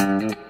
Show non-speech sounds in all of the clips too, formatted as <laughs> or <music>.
bem-vindos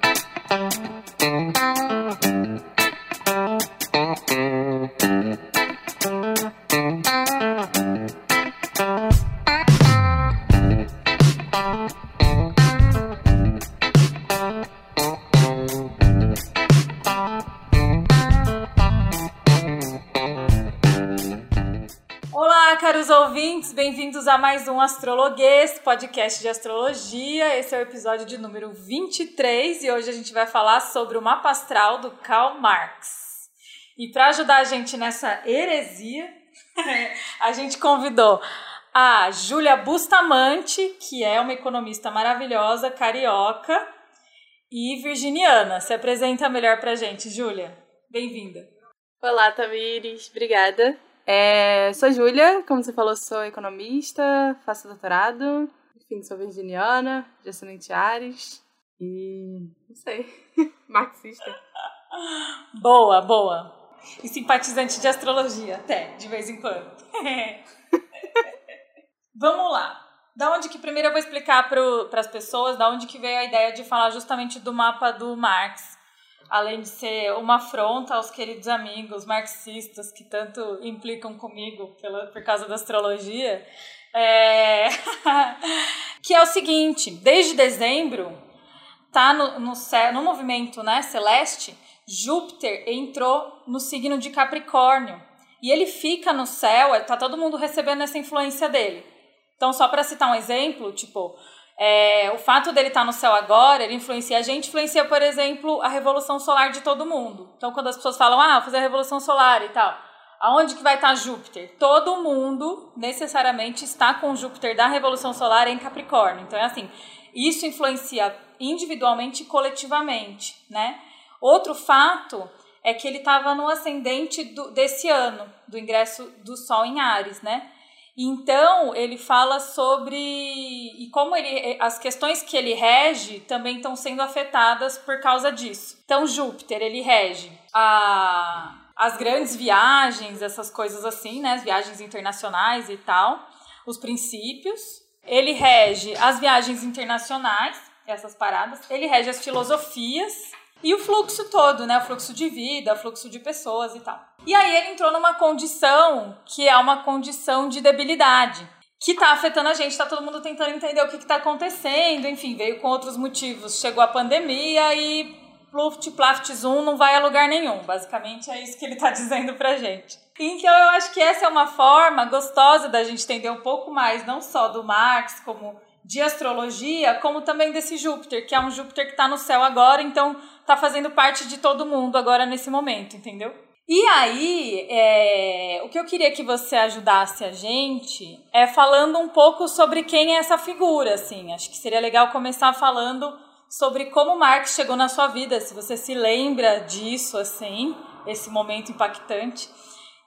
mais um Astrologuês, podcast de astrologia. Esse é o episódio de número 23 e hoje a gente vai falar sobre o mapa astral do Karl Marx. E para ajudar a gente nessa heresia, <laughs> a gente convidou a Júlia Bustamante, que é uma economista maravilhosa, carioca e virginiana. Se apresenta melhor pra gente, Júlia. Bem-vinda. Olá, Tamires. Obrigada. É, sou Júlia, como você falou, sou economista, faço doutorado, enfim, sou virginiana, de ascendente Ares e. não sei, <laughs> marxista. Boa, boa. E simpatizante de astrologia, até, de vez em quando. <laughs> Vamos lá. Da onde que primeiro eu vou explicar para as pessoas da onde que veio a ideia de falar justamente do mapa do Marx além de ser uma afronta aos queridos amigos marxistas que tanto implicam comigo pela, por causa da astrologia, é... <laughs> que é o seguinte: desde dezembro, tá no, no, no movimento né, celeste, Júpiter entrou no signo de Capricórnio. E ele fica no céu, tá todo mundo recebendo essa influência dele. Então, só para citar um exemplo, tipo, é, o fato dele estar tá no céu agora, ele influencia a gente, influencia, por exemplo, a revolução solar de todo mundo. Então, quando as pessoas falam, ah, vou fazer a revolução solar e tal, aonde que vai estar tá Júpiter? Todo mundo necessariamente está com Júpiter da revolução solar em Capricórnio. Então, é assim, isso influencia individualmente e coletivamente, né? Outro fato é que ele estava no ascendente do, desse ano, do ingresso do Sol em Ares, né? Então, ele fala sobre e como ele as questões que ele rege também estão sendo afetadas por causa disso. Então, Júpiter, ele rege a as grandes viagens, essas coisas assim, né, as viagens internacionais e tal, os princípios. Ele rege as viagens internacionais, essas paradas. Ele rege as filosofias e o fluxo todo, né? O fluxo de vida, o fluxo de pessoas e tal. E aí ele entrou numa condição que é uma condição de debilidade, que tá afetando a gente, tá todo mundo tentando entender o que, que tá acontecendo, enfim, veio com outros motivos. Chegou a pandemia e Pluft, Plaft, Zoom não vai a lugar nenhum. Basicamente é isso que ele tá <laughs> dizendo pra gente. Então eu acho que essa é uma forma gostosa da gente entender um pouco mais, não só do Marx como de astrologia, como também desse Júpiter, que é um Júpiter que está no céu agora, então está fazendo parte de todo mundo agora nesse momento, entendeu? E aí, é, o que eu queria que você ajudasse a gente é falando um pouco sobre quem é essa figura, assim. Acho que seria legal começar falando sobre como Marx chegou na sua vida, se você se lembra disso, assim, esse momento impactante.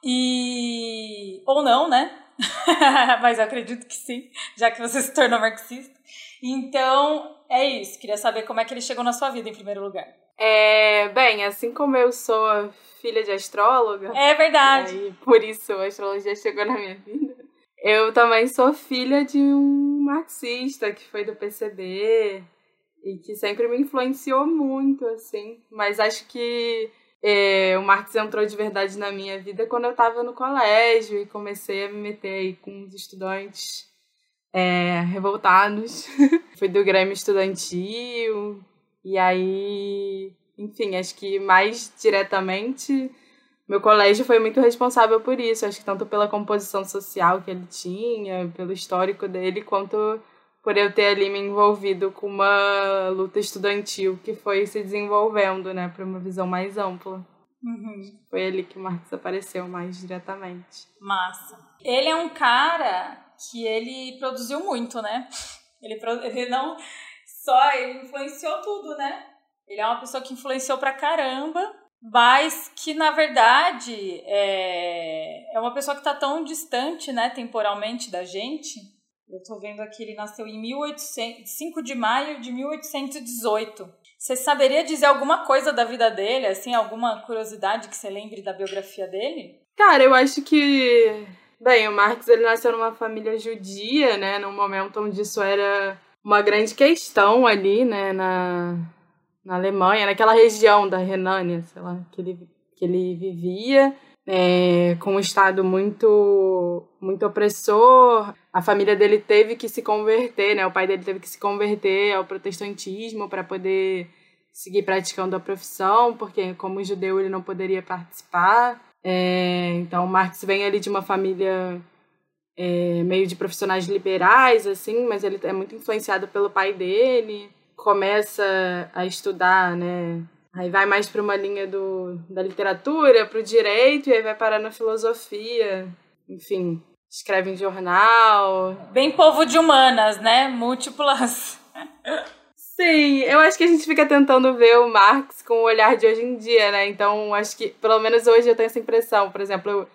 E. ou não, né? <laughs> Mas eu acredito que sim, já que você se tornou marxista. Então, é isso. Queria saber como é que ele chegou na sua vida, em primeiro lugar. É, bem, assim como eu sou filha de astróloga. É verdade. E por isso a astrologia chegou na minha vida. Eu também sou filha de um marxista que foi do PCB e que sempre me influenciou muito, assim. Mas acho que é, o Marx entrou de verdade na minha vida quando eu estava no colégio e comecei a me meter aí com os estudantes é, revoltados. <laughs> Fui do Grêmio Estudantil. E aí, enfim, acho que mais diretamente, meu colégio foi muito responsável por isso. Acho que tanto pela composição social que ele tinha, pelo histórico dele, quanto por eu ter ali me envolvido com uma luta estudantil que foi se desenvolvendo, né, para uma visão mais ampla. Uhum. Foi ali que o Marx apareceu mais diretamente. Massa. Ele é um cara que ele produziu muito, né? Ele, ele não só, ele influenciou tudo, né? Ele é uma pessoa que influenciou pra caramba, mas que na verdade é, é uma pessoa que tá tão distante, né, temporalmente da gente, eu estou vendo aqui, ele nasceu em 1800, 5 de maio de 1818. Você saberia dizer alguma coisa da vida dele, assim, alguma curiosidade que você lembre da biografia dele? Cara, eu acho que, bem, o Marx ele nasceu numa família judia, né, num momento onde isso era uma grande questão ali, né, na na Alemanha, naquela região da Renânia, sei lá, que ele, que ele vivia, é, com um Estado muito, muito opressor. A família dele teve que se converter, né? O pai dele teve que se converter ao protestantismo para poder seguir praticando a profissão, porque como judeu ele não poderia participar. É, então, Marx vem ali de uma família é, meio de profissionais liberais, assim, mas ele é muito influenciado pelo pai dele. Começa a estudar, né? Aí vai mais para uma linha do, da literatura, para o direito, e aí vai parar na filosofia. Enfim, escreve em jornal. Bem povo de humanas, né? Múltiplas. Sim, eu acho que a gente fica tentando ver o Marx com o olhar de hoje em dia, né? Então, acho que, pelo menos hoje, eu tenho essa impressão. Por exemplo, eu,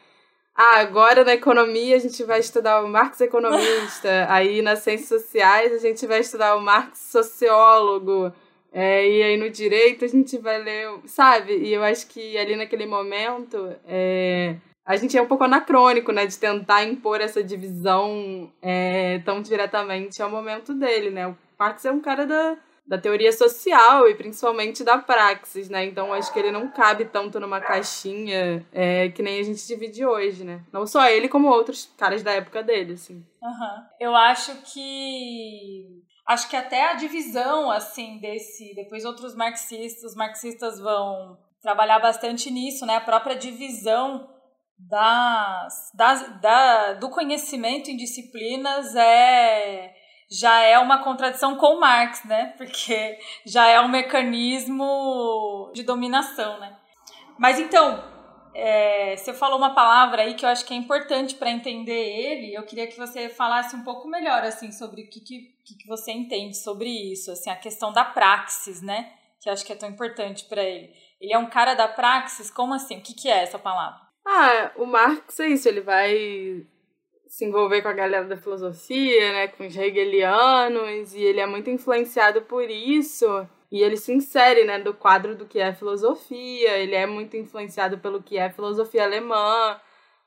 ah, agora na economia a gente vai estudar o Marx economista, <laughs> aí nas ciências sociais a gente vai estudar o Marx sociólogo, é, e aí no direito a gente vai ler, sabe? E eu acho que ali naquele momento é, a gente é um pouco anacrônico, né? De tentar impor essa divisão é, tão diretamente ao momento dele, né? O Marx é um cara da da teoria social e principalmente da praxis, né? Então acho que ele não cabe tanto numa caixinha é, que nem a gente divide hoje, né? Não só ele, como outros caras da época dele, assim. Uhum. Eu acho que. Acho que até a divisão, assim, desse. Depois outros marxistas, marxistas vão trabalhar bastante nisso, né? A própria divisão das, das, da, do conhecimento em disciplinas é já é uma contradição com Marx, né? Porque já é um mecanismo de dominação, né? Mas então, é, você falou uma palavra aí que eu acho que é importante para entender ele. Eu queria que você falasse um pouco melhor assim sobre o que, que, que você entende sobre isso, assim a questão da praxis, né? Que eu acho que é tão importante para ele. Ele é um cara da praxis. Como assim? O que, que é essa palavra? Ah, o Marx é isso. Ele vai se envolver com a galera da filosofia, né, com os hegelianos, e ele é muito influenciado por isso. E ele se insere, né, do quadro do que é filosofia, ele é muito influenciado pelo que é filosofia alemã,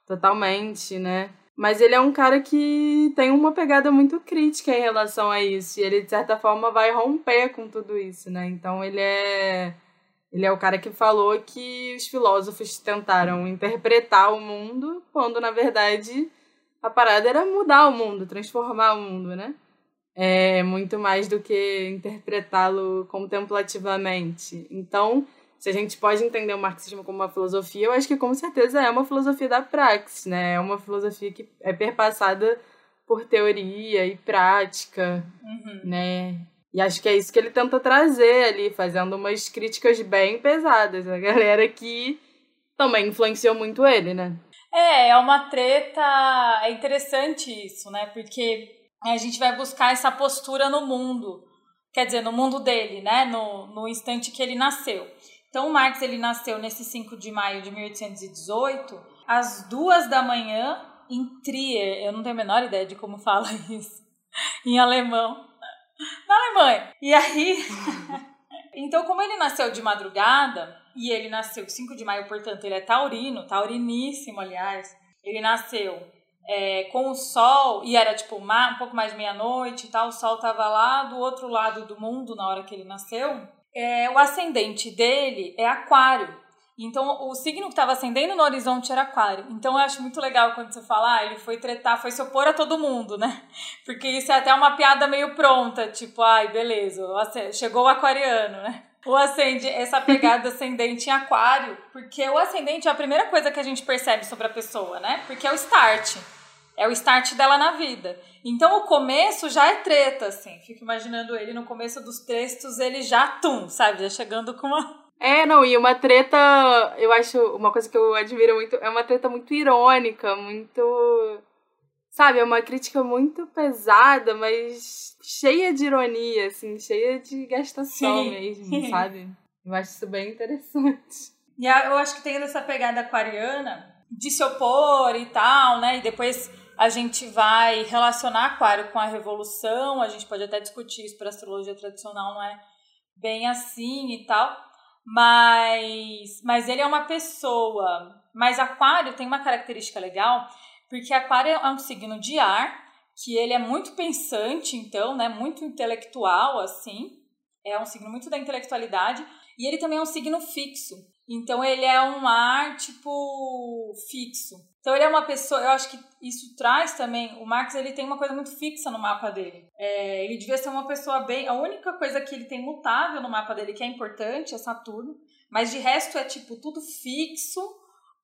totalmente, né? Mas ele é um cara que tem uma pegada muito crítica em relação a isso, e ele de certa forma vai romper com tudo isso, né? Então ele é ele é o cara que falou que os filósofos tentaram interpretar o mundo, quando na verdade a parada era mudar o mundo, transformar o mundo, né? É muito mais do que interpretá-lo contemplativamente. Então, se a gente pode entender o marxismo como uma filosofia, eu acho que com certeza é uma filosofia da praxis, né? É uma filosofia que é perpassada por teoria e prática, uhum. né? E acho que é isso que ele tenta trazer ali, fazendo umas críticas bem pesadas. A galera que também influenciou muito ele, né? É, é uma treta. É interessante isso, né? Porque a gente vai buscar essa postura no mundo. Quer dizer, no mundo dele, né? No, no instante que ele nasceu. Então, o Marx ele nasceu nesse 5 de maio de 1818, às duas da manhã, em Trier. Eu não tenho a menor ideia de como fala <laughs> isso em alemão. Na Alemanha. E aí. <laughs> então, como ele nasceu de madrugada, e ele nasceu 5 de maio, portanto, ele é taurino, tauriníssimo, aliás. Ele nasceu é, com o sol, e era tipo um pouco mais meia-noite e tal, o sol tava lá do outro lado do mundo na hora que ele nasceu. É, o ascendente dele é aquário. Então, o signo que estava ascendendo no horizonte era aquário. Então, eu acho muito legal quando você fala, ah, ele foi tretar, foi se opor a todo mundo, né? Porque isso é até uma piada meio pronta, tipo, ai, beleza, chegou o aquariano, né? O ascendente, essa pegada ascendente em aquário, porque o ascendente é a primeira coisa que a gente percebe sobre a pessoa, né? Porque é o start. É o start dela na vida. Então o começo já é treta, assim. Fico imaginando ele no começo dos textos, ele já tum, sabe? Já chegando com uma. <laughs> É, não, e uma treta, eu acho, uma coisa que eu admiro muito, é uma treta muito irônica, muito Sabe, é uma crítica muito pesada, mas cheia de ironia, assim, cheia de gastação Sim. mesmo, <laughs> sabe? Eu acho isso bem interessante. E eu acho que tem essa pegada aquariana de se opor e tal, né? E depois a gente vai relacionar aquário com a revolução, a gente pode até discutir isso para astrologia tradicional, não é bem assim e tal. Mas, mas ele é uma pessoa. Mas aquário tem uma característica legal porque Aquário é um signo de ar, que ele é muito pensante, então, né, muito intelectual, assim, é um signo muito da intelectualidade e ele também é um signo fixo. Então ele é um ar tipo fixo. Então ele é uma pessoa, eu acho que isso traz também. O Marx ele tem uma coisa muito fixa no mapa dele. É, ele devia ser uma pessoa bem. A única coisa que ele tem mutável no mapa dele que é importante é Saturno, mas de resto é tipo tudo fixo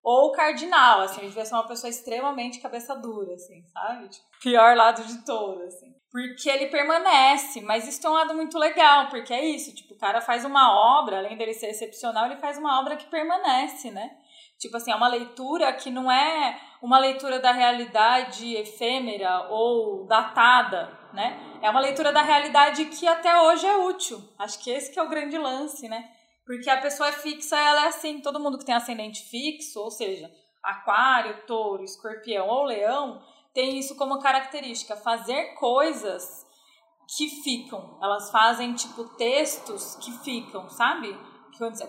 ou cardinal, assim, ele devia ser uma pessoa extremamente cabeça dura, assim, sabe? Tipo, pior lado de todo, assim. Porque ele permanece, mas isso é um lado muito legal, porque é isso, tipo, o cara faz uma obra, além dele ser excepcional, ele faz uma obra que permanece, né? Tipo assim, é uma leitura que não é uma leitura da realidade efêmera ou datada, né? É uma leitura da realidade que até hoje é útil. Acho que esse que é o grande lance, né? Porque a pessoa é fixa, ela é assim, todo mundo que tem ascendente fixo, ou seja, aquário, touro, escorpião ou leão, tem isso como característica, fazer coisas que ficam. Elas fazem, tipo, textos que ficam, sabe?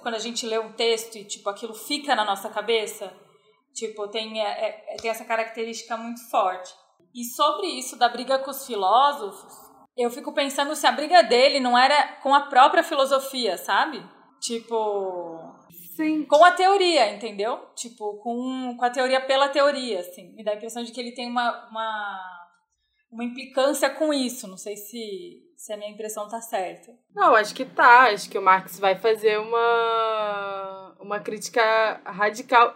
Quando a gente lê um texto e, tipo, aquilo fica na nossa cabeça, tipo, tem, é, é, tem essa característica muito forte. E sobre isso da briga com os filósofos, eu fico pensando se a briga dele não era com a própria filosofia, sabe? Tipo. Sim. Com a teoria, entendeu? Tipo, com, com a teoria pela teoria, assim. Me dá a impressão de que ele tem uma, uma, uma implicância com isso. Não sei se, se a minha impressão tá certa. Não, acho que tá. Acho que o Marx vai fazer uma, uma crítica radical.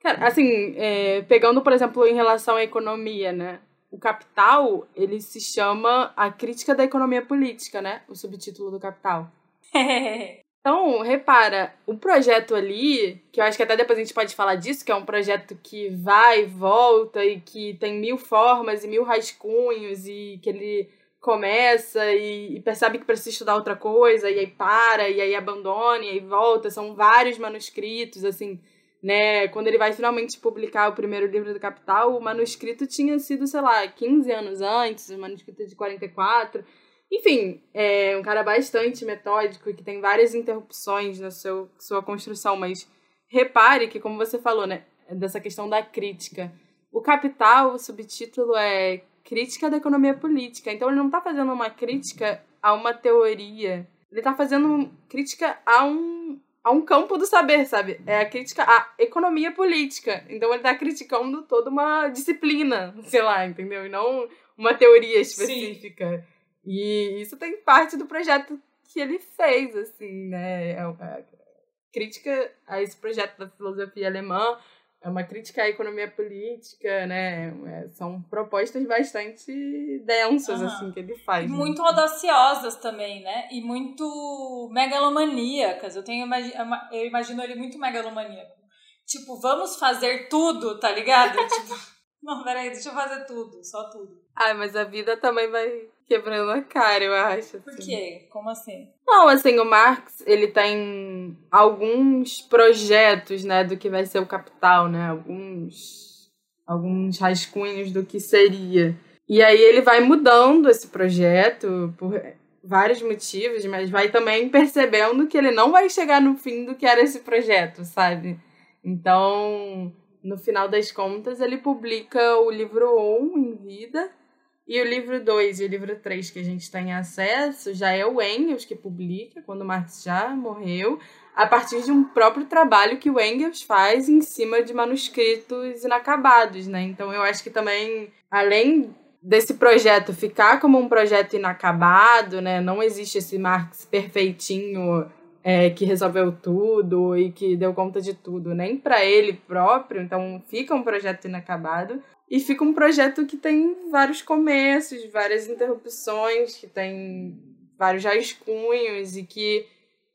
Cara, assim, é, pegando, por exemplo, em relação à economia, né? O Capital, ele se chama A Crítica da Economia Política, né? O subtítulo do Capital. <laughs> Então, repara, o projeto ali, que eu acho que até depois a gente pode falar disso, que é um projeto que vai e volta e que tem mil formas e mil rascunhos e que ele começa e, e percebe que precisa estudar outra coisa e aí para e aí abandona e aí volta, são vários manuscritos, assim, né? Quando ele vai finalmente publicar o primeiro livro do Capital, o manuscrito tinha sido, sei lá, 15 anos antes, o manuscrito de 44 enfim, é um cara bastante metódico e que tem várias interrupções na seu, sua construção, mas repare que, como você falou, né, dessa questão da crítica, o Capital, o subtítulo é Crítica da Economia Política. Então ele não está fazendo uma crítica a uma teoria, ele está fazendo crítica a um, a um campo do saber, sabe? É a crítica à economia política. Então ele está criticando toda uma disciplina, <laughs> sei lá, entendeu? E não uma teoria específica. Sim. E isso tem parte do projeto que ele fez, assim, né? É uma é, crítica a esse projeto da filosofia alemã, é uma crítica à economia política, né? É, são propostas bastante densas, uhum. assim, que ele faz. Né? Muito audaciosas também, né? E muito megalomaníacas. Eu, tenho, eu imagino ele muito megalomaníaco. Tipo, vamos fazer tudo, tá ligado? <laughs> tipo, não, peraí, deixa eu fazer tudo, só tudo. Ai, mas a vida também vai quebrando a cara, eu acho. Assim. Por quê? Como assim? Não, assim, o Marx, ele tem alguns projetos, né, do que vai ser o capital, né? Alguns, alguns rascunhos do que seria. E aí ele vai mudando esse projeto por vários motivos, mas vai também percebendo que ele não vai chegar no fim do que era esse projeto, sabe? Então, no final das contas, ele publica o livro 1 em vida e o livro 2 e o livro 3 que a gente tem acesso já é o Engels que publica, quando Marx já morreu, a partir de um próprio trabalho que o Engels faz em cima de manuscritos inacabados, né? Então eu acho que também, além desse projeto ficar como um projeto inacabado, né? Não existe esse Marx perfeitinho é, que resolveu tudo e que deu conta de tudo, nem para ele próprio, então fica um projeto inacabado e fica um projeto que tem vários começos, várias interrupções, que tem vários rascunhos e que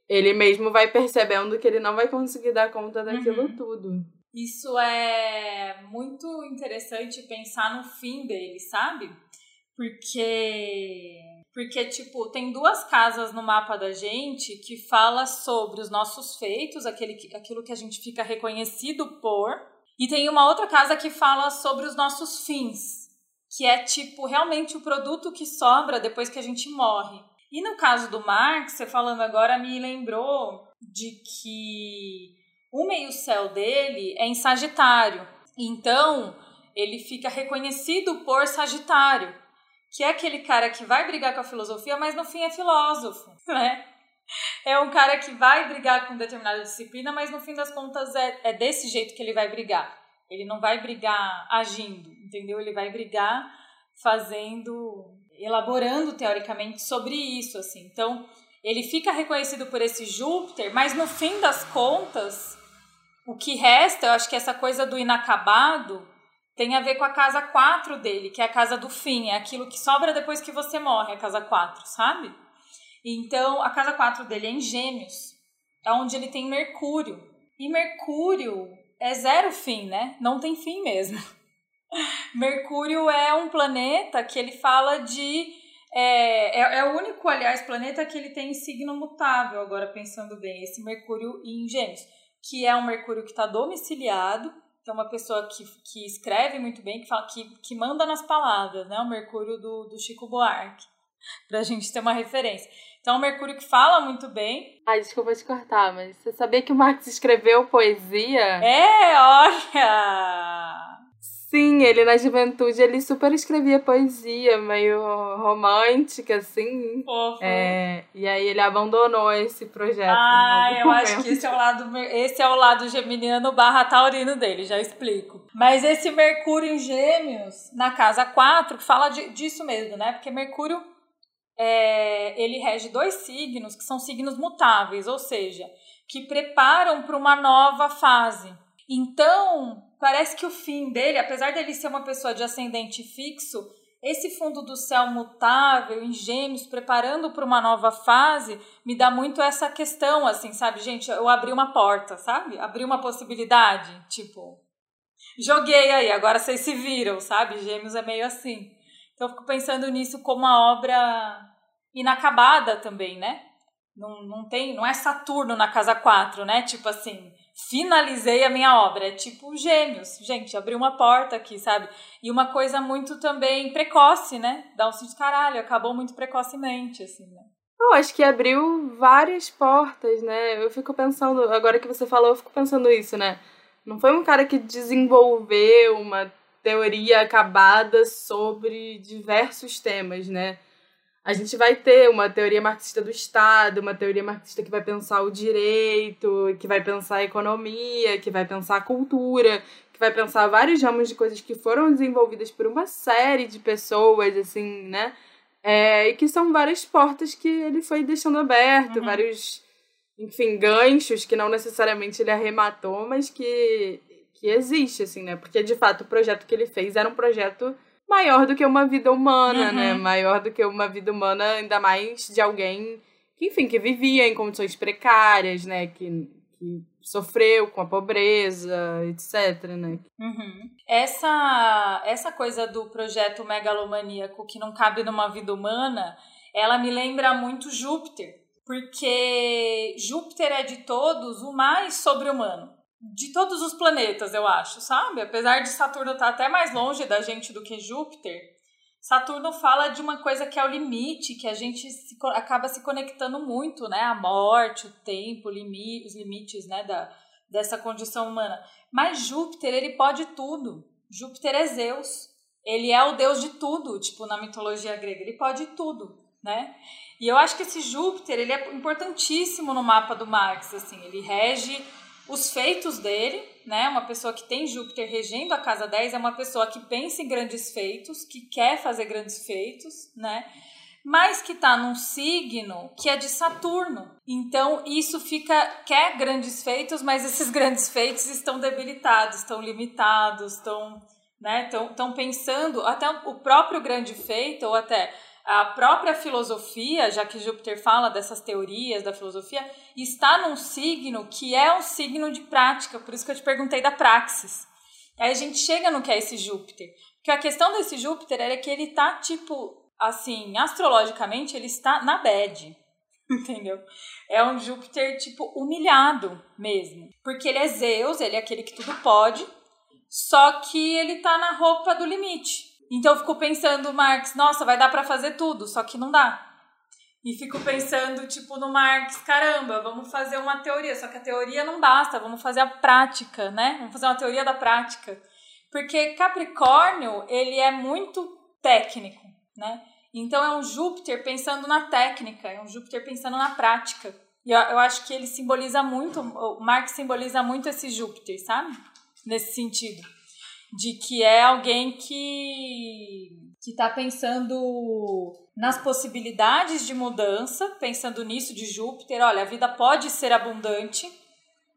ele mesmo vai percebendo que ele não vai conseguir dar conta daquilo uhum. tudo. Isso é muito interessante pensar no fim dele, sabe? Porque porque, tipo, tem duas casas no mapa da gente que fala sobre os nossos feitos, aquele, aquilo que a gente fica reconhecido por. E tem uma outra casa que fala sobre os nossos fins, que é, tipo, realmente o produto que sobra depois que a gente morre. E no caso do Marx, você falando agora, me lembrou de que o meio-céu dele é em Sagitário. Então, ele fica reconhecido por Sagitário. que é aquele cara que vai brigar com a filosofia, mas no fim é filósofo, <laughs> né? É um cara que vai brigar com determinada disciplina, mas no fim das contas é, é desse jeito que ele vai brigar. Ele não vai brigar agindo, entendeu? Ele vai brigar fazendo, elaborando teoricamente sobre isso, assim. Então, ele fica reconhecido por esse Júpiter, mas no fim das contas, o que resta, eu acho que essa coisa do inacabado tem a ver com a casa 4 dele, que é a casa do fim, é aquilo que sobra depois que você morre, a casa 4, sabe? Então, a casa 4 dele é em Gêmeos, é onde ele tem Mercúrio. E Mercúrio é zero fim, né? Não tem fim mesmo. <laughs> Mercúrio é um planeta que ele fala de. É, é, é, o único, aliás, planeta que ele tem signo mutável, agora pensando bem, esse Mercúrio em Gêmeos, que é um Mercúrio que está domiciliado, é uma pessoa que, que escreve muito bem, que, fala, que, que manda nas palavras, né? O Mercúrio do, do Chico Buarque, <laughs> para a gente ter uma referência. Então, o Mercúrio que fala muito bem. Ai, desculpa te cortar, mas você sabia que o Marx escreveu poesia? É, olha! Sim, ele na juventude ele super escrevia poesia, meio romântica, assim. Fofo. É, e aí ele abandonou esse projeto. Ah, eu momento. acho que esse é o lado, esse é o lado geminiano barra taurino dele, já explico. Mas esse Mercúrio em Gêmeos, na casa 4, fala de, disso mesmo, né? Porque Mercúrio é, ele rege dois signos que são signos mutáveis, ou seja, que preparam para uma nova fase. Então, parece que o fim dele, apesar dele ser uma pessoa de ascendente fixo, esse fundo do céu mutável, em gêmeos, preparando para uma nova fase, me dá muito essa questão, assim, sabe? Gente, eu abri uma porta, sabe? Abri uma possibilidade, tipo, joguei aí, agora vocês se viram, sabe? Gêmeos é meio assim. Então eu fico pensando nisso como uma obra inacabada também, né? Não, não tem, não é Saturno na casa 4, né? Tipo assim, finalizei a minha obra. É tipo gêmeos. Gente, abri uma porta aqui, sabe? E uma coisa muito também precoce, né? Dá um sentido caralho, acabou muito precocemente, assim, né? Eu acho que abriu várias portas, né? Eu fico pensando, agora que você falou, eu fico pensando isso, né? Não foi um cara que desenvolveu uma teoria acabada sobre diversos temas, né? A gente vai ter uma teoria marxista do Estado, uma teoria marxista que vai pensar o direito, que vai pensar a economia, que vai pensar a cultura, que vai pensar vários ramos de coisas que foram desenvolvidas por uma série de pessoas, assim, né? É, e que são várias portas que ele foi deixando aberto, uhum. vários, enfim, ganchos que não necessariamente ele arrematou, mas que que existe, assim, né? Porque, de fato, o projeto que ele fez era um projeto maior do que uma vida humana, né? uhum. né? Maior do que uma vida humana, ainda mais de alguém que, enfim, que vivia em condições precárias, né? Que, que sofreu com a pobreza, etc, né? Uhum. Essa, essa coisa do projeto megalomaníaco que não cabe numa vida humana, ela me lembra muito Júpiter, porque Júpiter é de todos o mais sobre-humano de todos os planetas, eu acho, sabe? Apesar de Saturno estar até mais longe da gente do que Júpiter, Saturno fala de uma coisa que é o limite, que a gente se, acaba se conectando muito, né? A morte, o tempo, limi, os limites, né? Da, dessa condição humana. Mas Júpiter, ele pode tudo. Júpiter é Zeus. Ele é o deus de tudo, tipo, na mitologia grega. Ele pode tudo, né? E eu acho que esse Júpiter, ele é importantíssimo no mapa do Marx, assim. Ele rege os feitos dele, né? Uma pessoa que tem Júpiter regendo a casa 10 é uma pessoa que pensa em grandes feitos, que quer fazer grandes feitos, né? Mas que está num signo que é de Saturno. Então, isso fica. quer grandes feitos, mas esses <laughs> grandes feitos estão debilitados, estão limitados, estão. Né, estão pensando, até o próprio grande feito, ou até a própria filosofia, já que Júpiter fala dessas teorias da filosofia, está num signo que é um signo de prática, por isso que eu te perguntei da praxis. Aí a gente chega no que é esse Júpiter. Porque a questão desse Júpiter é que ele tá, tipo, assim, astrologicamente, ele está na bad. <laughs> Entendeu? É um Júpiter, tipo, humilhado mesmo. Porque ele é Zeus, ele é aquele que tudo pode, só que ele tá na roupa do limite. Então eu fico pensando, Marx, nossa, vai dar para fazer tudo, só que não dá. E fico pensando, tipo, no Marx, caramba, vamos fazer uma teoria, só que a teoria não basta, vamos fazer a prática, né? Vamos fazer uma teoria da prática. Porque Capricórnio, ele é muito técnico. né? Então é um Júpiter pensando na técnica, é um Júpiter pensando na prática. E eu, eu acho que ele simboliza muito, o Marx simboliza muito esse Júpiter, sabe? Nesse sentido. De que é alguém que que está pensando nas possibilidades de mudança, pensando nisso de Júpiter, olha, a vida pode ser abundante,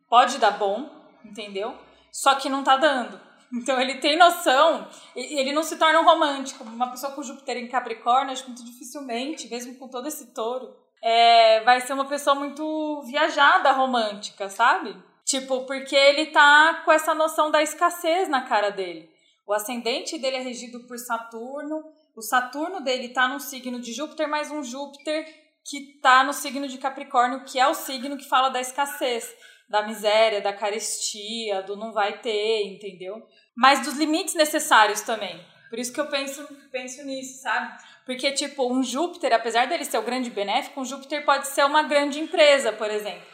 pode dar bom, entendeu? Só que não está dando. Então ele tem noção, ele não se torna um romântico. Uma pessoa com Júpiter em Capricórnio, acho muito dificilmente, mesmo com todo esse touro, é, vai ser uma pessoa muito viajada romântica, sabe? Tipo, porque ele tá com essa noção da escassez na cara dele. O ascendente dele é regido por Saturno, o Saturno dele tá no signo de Júpiter, mas um Júpiter que tá no signo de Capricórnio, que é o signo que fala da escassez, da miséria, da carestia, do não vai ter, entendeu? Mas dos limites necessários também. Por isso que eu penso, penso nisso, sabe? Porque, tipo, um Júpiter, apesar dele ser o grande benéfico, um Júpiter pode ser uma grande empresa, por exemplo.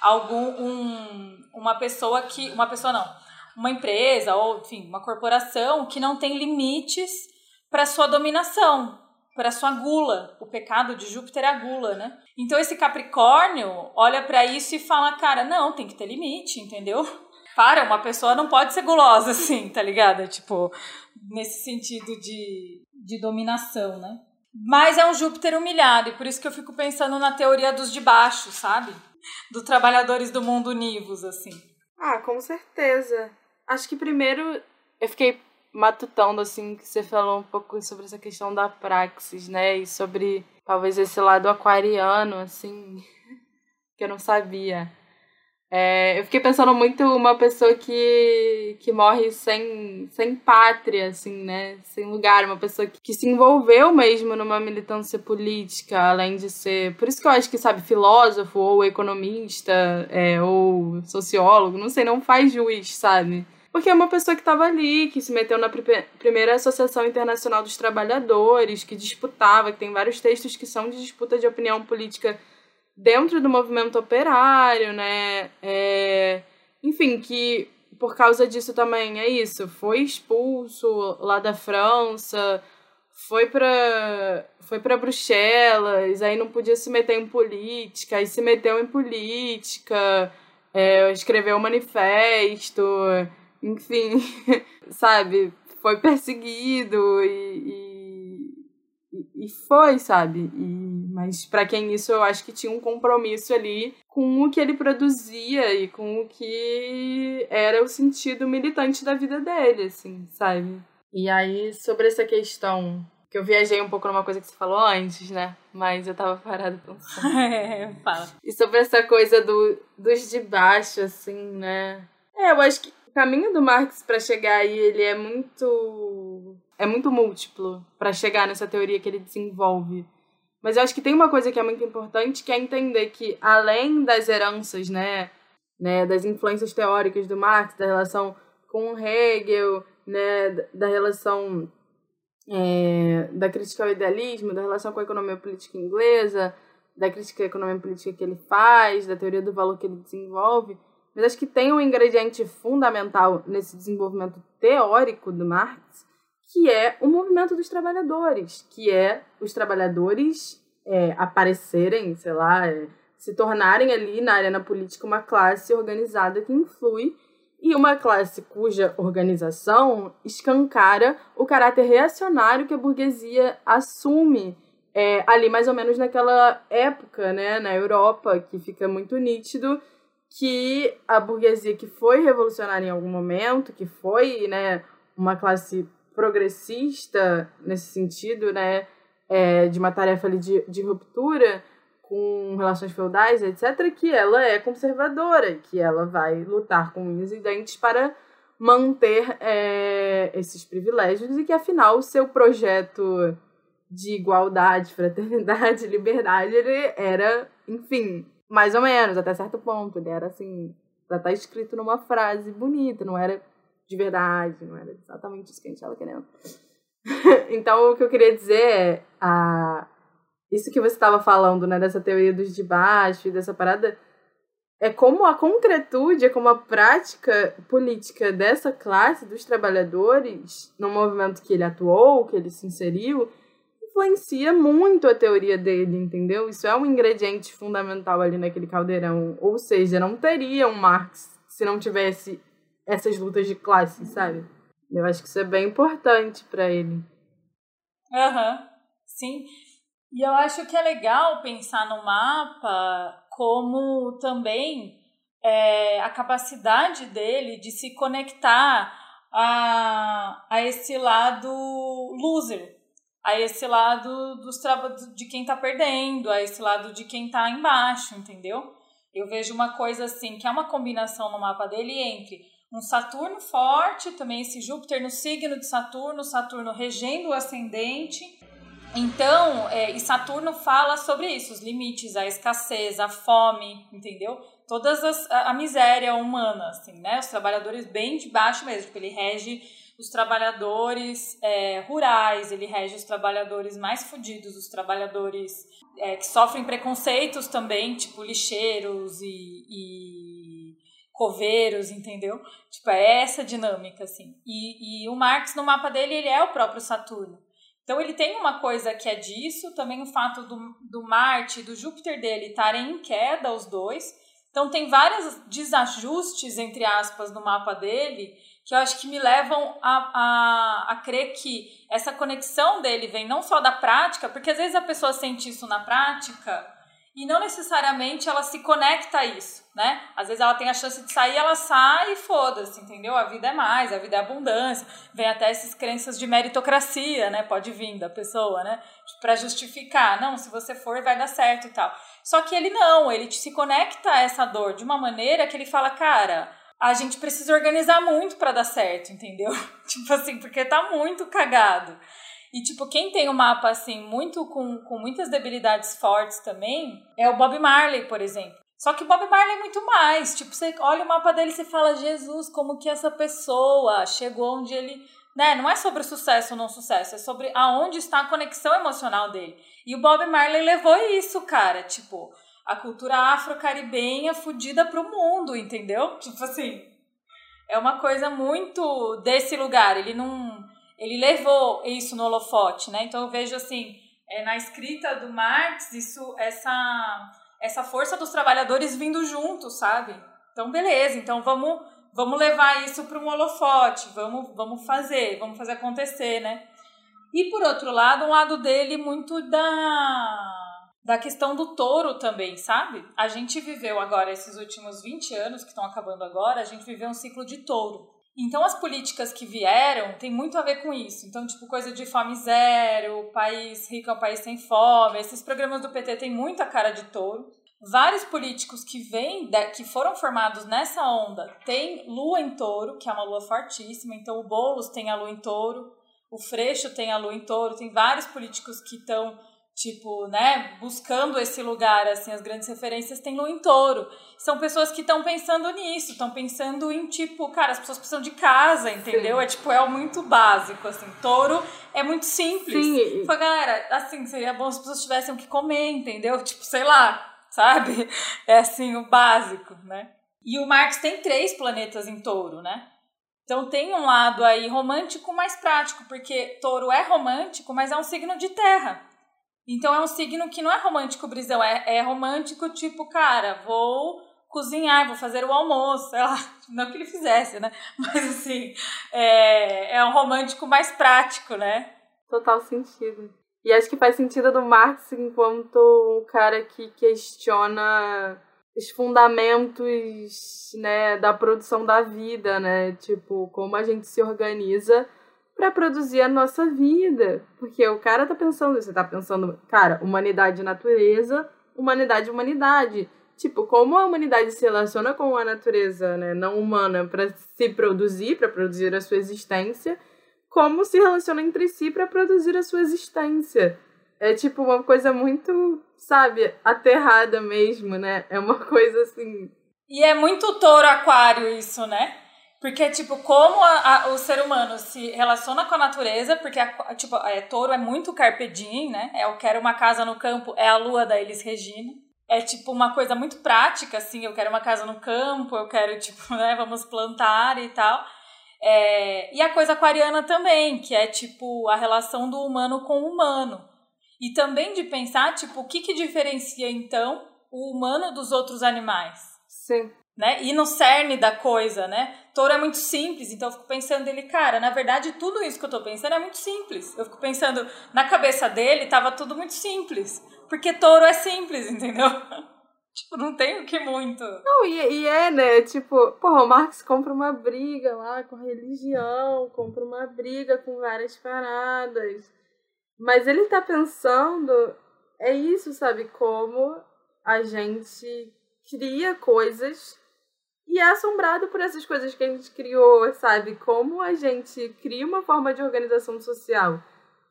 Algum, um, uma pessoa que. Uma pessoa não. Uma empresa, ou, enfim, uma corporação que não tem limites para sua dominação, para sua gula. O pecado de Júpiter é a gula, né? Então esse Capricórnio olha para isso e fala, cara, não, tem que ter limite, entendeu? Para, uma pessoa não pode ser gulosa <laughs> assim, tá ligado? Tipo, nesse sentido de, de dominação, né? Mas é um Júpiter humilhado, e por isso que eu fico pensando na teoria dos de baixo, sabe? <laughs> Dos trabalhadores do mundo univos, assim. Ah, com certeza. Acho que primeiro eu fiquei matutando, assim, que você falou um pouco sobre essa questão da praxis, né? E sobre talvez esse lado aquariano, assim, <laughs> que eu não sabia. É, eu fiquei pensando muito uma pessoa que, que morre sem, sem pátria, assim, né? Sem lugar, uma pessoa que, que se envolveu mesmo numa militância política, além de ser. Por isso que eu acho que, sabe, filósofo ou economista é, ou sociólogo, não sei, não faz juiz, sabe? Porque é uma pessoa que estava ali, que se meteu na primeira Associação Internacional dos Trabalhadores, que disputava, que tem vários textos que são de disputa de opinião política dentro do movimento operário, né? É, enfim, que por causa disso também é isso, foi expulso lá da França, foi para foi para Bruxelas, aí não podia se meter em política, aí se meteu em política, é, escreveu um manifesto, enfim, <laughs> sabe, foi perseguido e, e, e foi, sabe? E, mas para quem isso eu acho que tinha um compromisso ali com o que ele produzia e com o que era o sentido militante da vida dele, assim, sabe? E aí, sobre essa questão que eu viajei um pouco numa coisa que você falou antes, né? Mas eu tava parada pensando. <laughs> é, fala. E sobre essa coisa do, dos de baixo, assim, né? É, eu acho que o caminho do Marx para chegar aí, ele é muito é muito múltiplo para chegar nessa teoria que ele desenvolve. Mas eu acho que tem uma coisa que é muito importante, que é entender que além das heranças, né, né, das influências teóricas do Marx, da relação com Hegel, né, da relação é, da crítica ao idealismo, da relação com a economia política inglesa, da crítica à economia política que ele faz, da teoria do valor que ele desenvolve, mas acho que tem um ingrediente fundamental nesse desenvolvimento teórico do Marx, que é o movimento dos trabalhadores, que é os trabalhadores é, aparecerem, sei lá, é, se tornarem ali na arena política uma classe organizada que influi e uma classe cuja organização escancara o caráter reacionário que a burguesia assume é, ali mais ou menos naquela época, né, na Europa, que fica muito nítido que a burguesia que foi revolucionária em algum momento, que foi né, uma classe progressista nesse sentido, né, é, de uma tarefa ali de, de ruptura com relações feudais, etc., que ela é conservadora, que ela vai lutar com unhas e dentes para manter é, esses privilégios e que, afinal, o seu projeto de igualdade, <laughs> fraternidade, liberdade, ele era, enfim, mais ou menos, até certo ponto. Ele era assim, já tá escrito numa frase bonita, não era de verdade, não era exatamente isso que a gente estava querendo. <laughs> então, o que eu queria dizer é, a, isso que você estava falando, né, dessa teoria dos de baixo e dessa parada, é como a concretude, é como a prática política dessa classe dos trabalhadores, no movimento que ele atuou, que ele se inseriu, influencia muito a teoria dele, entendeu? Isso é um ingrediente fundamental ali naquele caldeirão. Ou seja, não teria um Marx se não tivesse essas lutas de classe, sabe? Eu acho que isso é bem importante para ele. Aham, uhum. sim. E eu acho que é legal pensar no mapa como também é, a capacidade dele de se conectar a, a esse lado loser, a esse lado dos de quem tá perdendo, a esse lado de quem tá embaixo, entendeu? Eu vejo uma coisa assim, que é uma combinação no mapa dele entre um Saturno forte, também esse Júpiter no signo de Saturno, Saturno regendo o ascendente. Então, é, e Saturno fala sobre isso, os limites, a escassez, a fome, entendeu? Todas as, a, a miséria humana, assim, né? Os trabalhadores bem de baixo mesmo, porque ele rege os trabalhadores é, rurais, ele rege os trabalhadores mais fodidos, os trabalhadores é, que sofrem preconceitos também, tipo lixeiros e, e coveiros, entendeu? Tipo, é essa dinâmica, assim. E, e o Marx, no mapa dele, ele é o próprio Saturno. Então ele tem uma coisa que é disso, também o fato do, do Marte e do Júpiter dele estarem em queda, os dois. Então tem vários desajustes, entre aspas, no mapa dele, que eu acho que me levam a, a, a crer que essa conexão dele vem não só da prática, porque às vezes a pessoa sente isso na prática e não necessariamente ela se conecta a isso, né? Às vezes ela tem a chance de sair, ela sai e foda-se, entendeu? A vida é mais, a vida é abundância. Vem até essas crenças de meritocracia, né? Pode vir da pessoa, né? Para justificar, não, se você for vai dar certo e tal. Só que ele não, ele se conecta a essa dor de uma maneira que ele fala, cara, a gente precisa organizar muito para dar certo, entendeu? <laughs> tipo assim, porque tá muito cagado. E, tipo, quem tem um mapa, assim, muito com, com muitas debilidades fortes também é o Bob Marley, por exemplo. Só que o Bob Marley é muito mais. Tipo, você olha o mapa dele e fala, Jesus, como que essa pessoa chegou onde ele. Né? Não é sobre sucesso ou não sucesso, é sobre aonde está a conexão emocional dele. E o Bob Marley levou isso, cara. Tipo, a cultura afro-caribenha fudida pro mundo, entendeu? Tipo assim, é uma coisa muito desse lugar. Ele não. Ele levou isso no holofote, né? Então eu vejo assim, é, na escrita do Marx, isso, essa, essa força dos trabalhadores vindo junto, sabe? Então, beleza, então vamos, vamos levar isso para um holofote, vamos, vamos fazer, vamos fazer acontecer, né? E por outro lado, um lado dele muito da da questão do touro também, sabe? A gente viveu agora, esses últimos 20 anos que estão acabando agora, a gente viveu um ciclo de touro. Então, as políticas que vieram tem muito a ver com isso. Então, tipo, coisa de fome zero, país rico é o país sem fome. Esses programas do PT têm muita cara de touro. Vários políticos que vêm, que foram formados nessa onda, têm lua em touro, que é uma lua fortíssima. Então, o Boulos tem a lua em touro, o Freixo tem a lua em touro. Tem vários políticos que estão tipo, né, buscando esse lugar, assim, as grandes referências tem no em touro. São pessoas que estão pensando nisso, estão pensando em, tipo, cara, as pessoas precisam de casa, entendeu? Sim. É, tipo, é muito básico, assim. Touro é muito simples. Sim. Foi, galera, assim, seria bom se as pessoas tivessem o que comer, entendeu? Tipo, sei lá, sabe? <laughs> É, assim, o básico, né? E o Marx tem três planetas em touro, né? Então tem um lado aí romântico mais prático, porque touro é romântico, mas é um signo de terra. Então é um signo que não é romântico brisão, é, é romântico tipo, cara, vou cozinhar, vou fazer o almoço, sei lá, <laughs> não que ele fizesse, né? <laughs> Mas assim, é, é um romântico mais prático, né? Total sentido. E acho que faz sentido do Marx enquanto um cara que questiona os fundamentos, né, da produção da vida, né? Tipo, como a gente se organiza para produzir a nossa vida. Porque o cara tá pensando, você tá pensando, cara, humanidade natureza, humanidade humanidade. Tipo, como a humanidade se relaciona com a natureza né, não humana para se produzir, para produzir a sua existência, como se relaciona entre si para produzir a sua existência. É tipo uma coisa muito, sabe, aterrada mesmo, né? É uma <laughs> coisa assim. E é muito touro aquário isso, né? Porque, tipo, como a, a, o ser humano se relaciona com a natureza, porque, a, tipo, é, touro é muito carpe né? É, eu quero uma casa no campo, é a lua da Elis Regina. É, tipo, uma coisa muito prática, assim, eu quero uma casa no campo, eu quero, tipo, <laughs> né, vamos plantar e tal. É, e a coisa aquariana também, que é, tipo, a relação do humano com o humano. E também de pensar, tipo, o que que diferencia, então, o humano dos outros animais? Sim. Né? E no cerne da coisa, né? Touro é muito simples, então eu fico pensando dele, cara, na verdade tudo isso que eu tô pensando é muito simples. Eu fico pensando, na cabeça dele tava tudo muito simples. Porque touro é simples, <laughs> entendeu? tipo, não tem o que muito. Não, e, e é, né? Tipo, porra, o Marx compra uma briga lá com religião, compra uma briga com várias paradas. Mas ele tá pensando, é isso, sabe? Como a gente cria coisas e é assombrado por essas coisas que a gente criou, sabe? Como a gente cria uma forma de organização social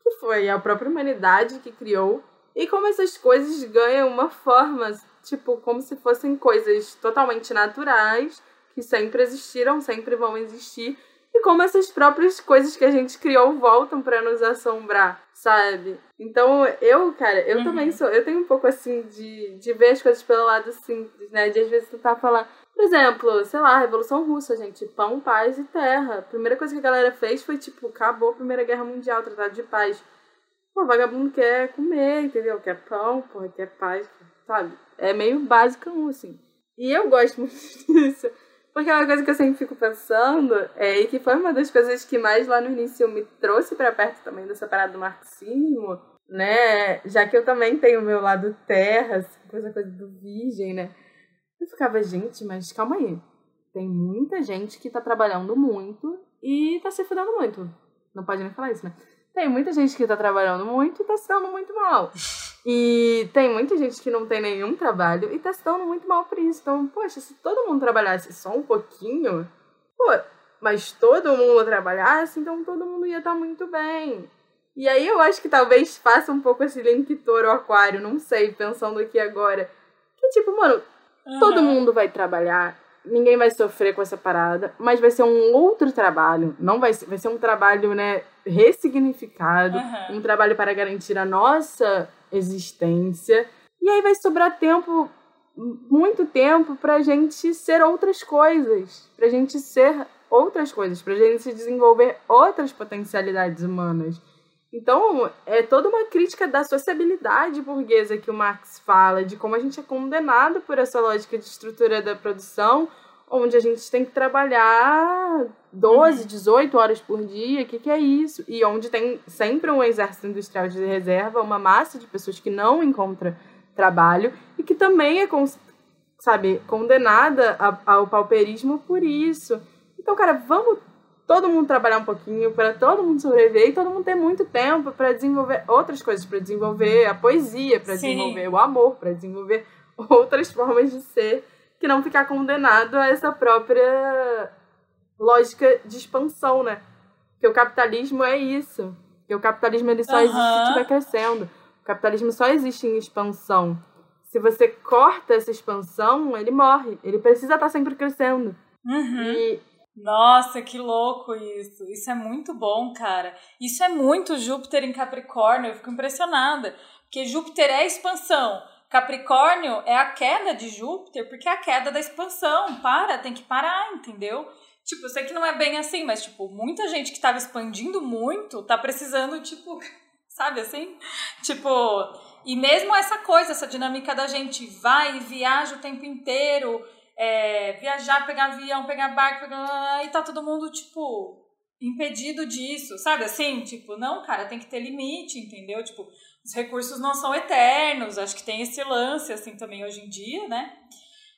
que foi a própria humanidade que criou e como essas coisas ganham uma forma, tipo, como se fossem coisas totalmente naturais, que sempre existiram, sempre vão existir, e como essas próprias coisas que a gente criou voltam para nos assombrar, sabe? Então, eu, cara, eu uhum. também sou, eu tenho um pouco assim de, de ver as coisas pelo lado simples, né? De às vezes tentar falar, por exemplo, sei lá, Revolução Russa, gente, pão, paz e terra. A primeira coisa que a galera fez foi, tipo, acabou a Primeira Guerra Mundial, Tratado de Paz. Pô, vagabundo quer comer, entendeu? Quer pão, porra, quer paz, sabe? É meio básico, assim. E eu gosto <laughs> muito disso. Porque uma coisa que eu sempre fico pensando é e que foi uma das coisas que mais lá no início me trouxe para perto também dessa parada do marxismo, né? Já que eu também tenho o meu lado terra, assim, coisa, coisa do virgem, né? Eu ficava, gente, mas calma aí. Tem muita gente que tá trabalhando muito e tá se fudendo muito. Não pode nem falar isso, né? Tem muita gente que tá trabalhando muito e tá se dando muito mal. E tem muita gente que não tem nenhum trabalho e tá se dando muito mal por isso. Então, poxa, se todo mundo trabalhasse só um pouquinho, pô, mas todo mundo trabalhasse, então todo mundo ia estar tá muito bem. E aí eu acho que talvez faça um pouco esse link touro-aquário, não sei, pensando aqui agora. Que tipo, mano, uhum. todo mundo vai trabalhar, ninguém vai sofrer com essa parada, mas vai ser um outro trabalho. Não vai ser, vai ser um trabalho, né, ressignificado, uhum. um trabalho para garantir a nossa existência. E aí vai sobrar tempo, muito tempo, pra gente ser outras coisas, pra gente ser outras coisas, pra gente se desenvolver outras potencialidades humanas. Então, é toda uma crítica da sociabilidade burguesa que o Marx fala, de como a gente é condenado por essa lógica de estrutura da produção, onde a gente tem que trabalhar 12, 18 uhum. horas por dia, o que, que é isso? E onde tem sempre um exército industrial de reserva, uma massa de pessoas que não encontra trabalho e que também é, sabe, condenada ao pauperismo por isso. Então, cara, vamos todo mundo trabalhar um pouquinho, para todo mundo sobreviver e todo mundo ter muito tempo para desenvolver outras coisas, para desenvolver a poesia, para desenvolver o amor, para desenvolver <laughs> outras formas de ser, que não ficar condenado a essa própria lógica de expansão, né? Que o capitalismo é isso. Que o capitalismo ele só uhum. existe se estiver crescendo. O capitalismo só existe em expansão. Se você corta essa expansão, ele morre. Ele precisa estar sempre crescendo. Uhum. E nossa, que louco isso. Isso é muito bom, cara. Isso é muito Júpiter em Capricórnio. Eu fico impressionada. Porque Júpiter é expansão. Capricórnio é a queda de Júpiter, porque é a queda da expansão. Para, tem que parar, entendeu? Tipo, eu sei que não é bem assim, mas, tipo, muita gente que tava expandindo muito tá precisando, tipo, <laughs> sabe assim? Tipo, e mesmo essa coisa, essa dinâmica da gente vai e viaja o tempo inteiro é, viajar, pegar avião, pegar barco, pegar... e tá todo mundo, tipo, impedido disso, sabe assim? Tipo, não, cara, tem que ter limite, entendeu? Tipo, os recursos não são eternos, acho que tem esse lance, assim, também hoje em dia, né?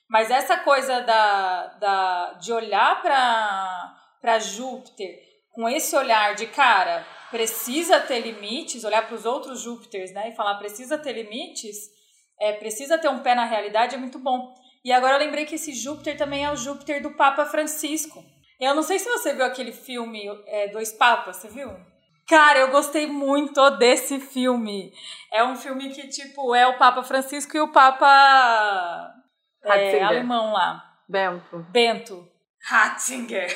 Mas essa coisa da, da, de olhar para Júpiter com esse olhar de, cara, precisa ter limites, olhar para os outros Júpiters, né? E falar, precisa ter limites, é, precisa ter um pé na realidade, é muito bom. E agora eu lembrei que esse Júpiter também é o Júpiter do Papa Francisco. Eu não sei se você viu aquele filme é, Dois Papas, você viu? Cara, eu gostei muito desse filme. É um filme que, tipo, é o Papa Francisco e o Papa é, alemão lá. Bento. Bento. Ratzinger.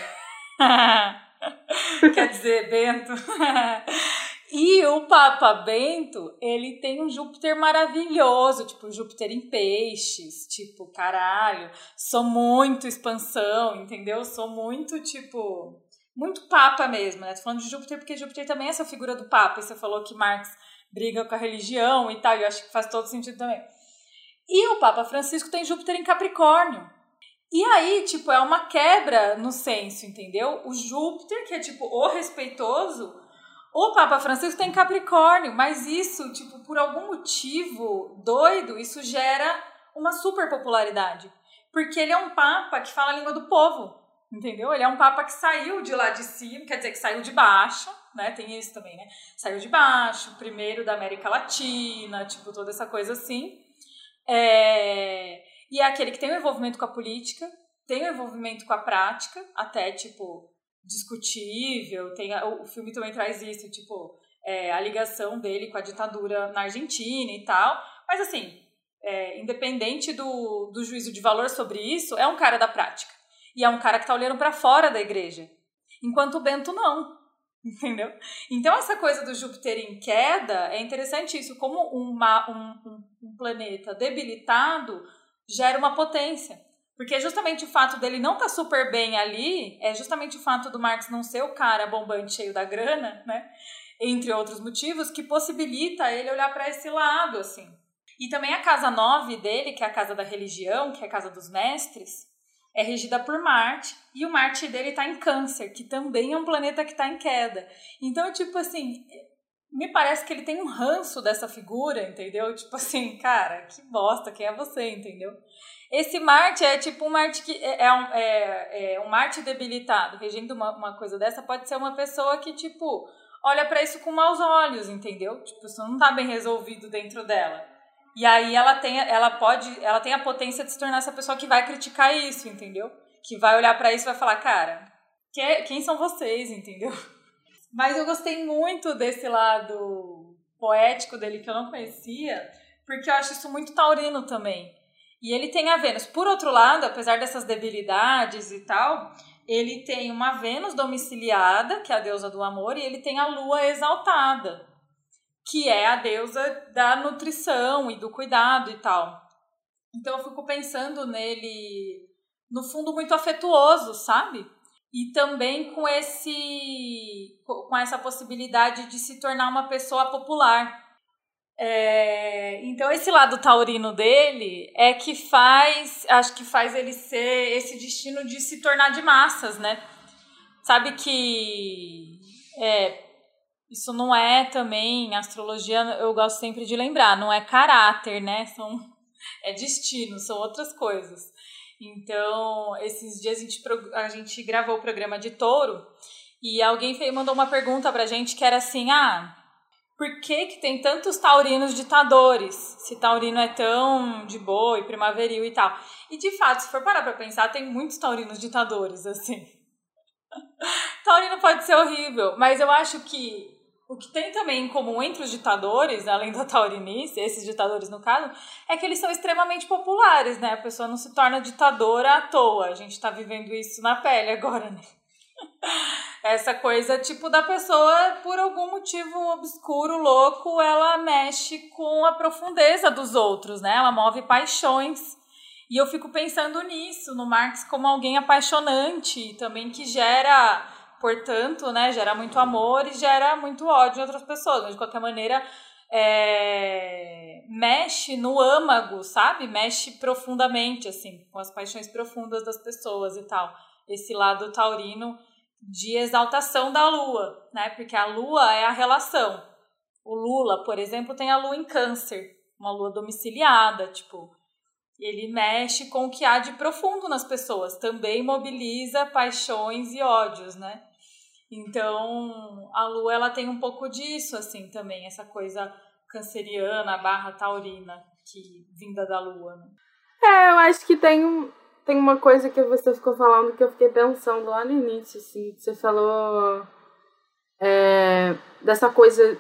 <laughs> Quer dizer, Bento. <laughs> E o Papa Bento, ele tem um Júpiter maravilhoso, tipo Júpiter em peixes, tipo, caralho, sou muito expansão, entendeu? Sou muito, tipo, muito Papa mesmo, né? Tô falando de Júpiter porque Júpiter também é essa figura do Papa, e você falou que Marx briga com a religião e tal, e eu acho que faz todo sentido também. E o Papa Francisco tem Júpiter em Capricórnio. E aí, tipo, é uma quebra no senso, entendeu? O Júpiter, que é tipo o respeitoso, o Papa Francisco tem Capricórnio, mas isso, tipo, por algum motivo doido, isso gera uma super popularidade. Porque ele é um Papa que fala a língua do povo, entendeu? Ele é um Papa que saiu de lá de cima, quer dizer, que saiu de baixo, né? Tem isso também, né? Saiu de baixo, primeiro da América Latina, tipo, toda essa coisa assim. É... E é aquele que tem um envolvimento com a política, tem um envolvimento com a prática, até, tipo, discutível. Tem o filme também traz isso, tipo, é, a ligação dele com a ditadura na Argentina e tal. Mas, assim, é, independente do, do juízo de valor sobre isso, é um cara da prática. E é um cara que tá olhando para fora da igreja. Enquanto o Bento não. <laughs> Entendeu? Então, essa coisa do Júpiter em queda é interessante isso. Como uma, um, um, um planeta debilitado gera uma potência. Porque justamente o fato dele não estar tá super bem ali, é justamente o fato do Marx não ser o cara bombante cheio da grana, né? Entre outros motivos, que possibilita ele olhar para esse lado, assim. E também a casa 9 dele, que é a casa da religião, que é a casa dos mestres, é regida por Marte, e o Marte dele está em Câncer, que também é um planeta que está em queda. Então, tipo assim, me parece que ele tem um ranço dessa figura, entendeu? Tipo assim, cara, que bosta, quem é você, entendeu? Esse Marte é tipo um Marte que é, é, um, é, é um Marte debilitado, regendo uma, uma coisa dessa, pode ser uma pessoa que, tipo, olha para isso com maus olhos, entendeu? Tipo, isso não tá bem resolvido dentro dela. E aí ela tem, ela pode, ela tem a potência de se tornar essa pessoa que vai criticar isso, entendeu? Que vai olhar para isso e vai falar, cara, que, quem são vocês, entendeu? Mas eu gostei muito desse lado poético dele que eu não conhecia, porque eu acho isso muito taurino também. E ele tem a Vênus. Por outro lado, apesar dessas debilidades e tal, ele tem uma Vênus domiciliada, que é a deusa do amor, e ele tem a Lua exaltada, que é a deusa da nutrição e do cuidado e tal. Então eu fico pensando nele, no fundo, muito afetuoso, sabe? e também com esse com essa possibilidade de se tornar uma pessoa popular. É, então esse lado taurino dele é que faz, acho que faz ele ser esse destino de se tornar de massas, né? Sabe que é, isso não é também astrologia, eu gosto sempre de lembrar, não é caráter, né? São <laughs> é destino, são outras coisas. Então, esses dias a gente, a gente gravou o programa de touro e alguém mandou uma pergunta pra gente que era assim: ah, por que, que tem tantos taurinos ditadores? Se taurino é tão de boa e primaveril e tal. E de fato, se for parar pra pensar, tem muitos taurinos ditadores, assim. <laughs> taurino pode ser horrível, mas eu acho que o que tem também em comum entre os ditadores, além da taurinice, esses ditadores no caso, é que eles são extremamente populares, né? A pessoa não se torna ditadora à toa. A gente está vivendo isso na pele agora, né? Essa coisa, tipo, da pessoa, por algum motivo obscuro, louco, ela mexe com a profundeza dos outros, né? Ela move paixões. E eu fico pensando nisso, no Marx como alguém apaixonante, também que gera portanto, né, gera muito amor e gera muito ódio em outras pessoas. Mas, de qualquer maneira, é, mexe no âmago, sabe? Mexe profundamente, assim, com as paixões profundas das pessoas e tal. Esse lado taurino de exaltação da lua, né? Porque a lua é a relação. O Lula, por exemplo, tem a lua em câncer, uma lua domiciliada, tipo, ele mexe com o que há de profundo nas pessoas, também mobiliza paixões e ódios, né? Então, a lua ela tem um pouco disso assim também, essa coisa canceriana, barra taurina, que vinda da lua. Né? É, eu acho que tem tem uma coisa que você ficou falando que eu fiquei pensando lá no início, assim, você falou é, dessa coisa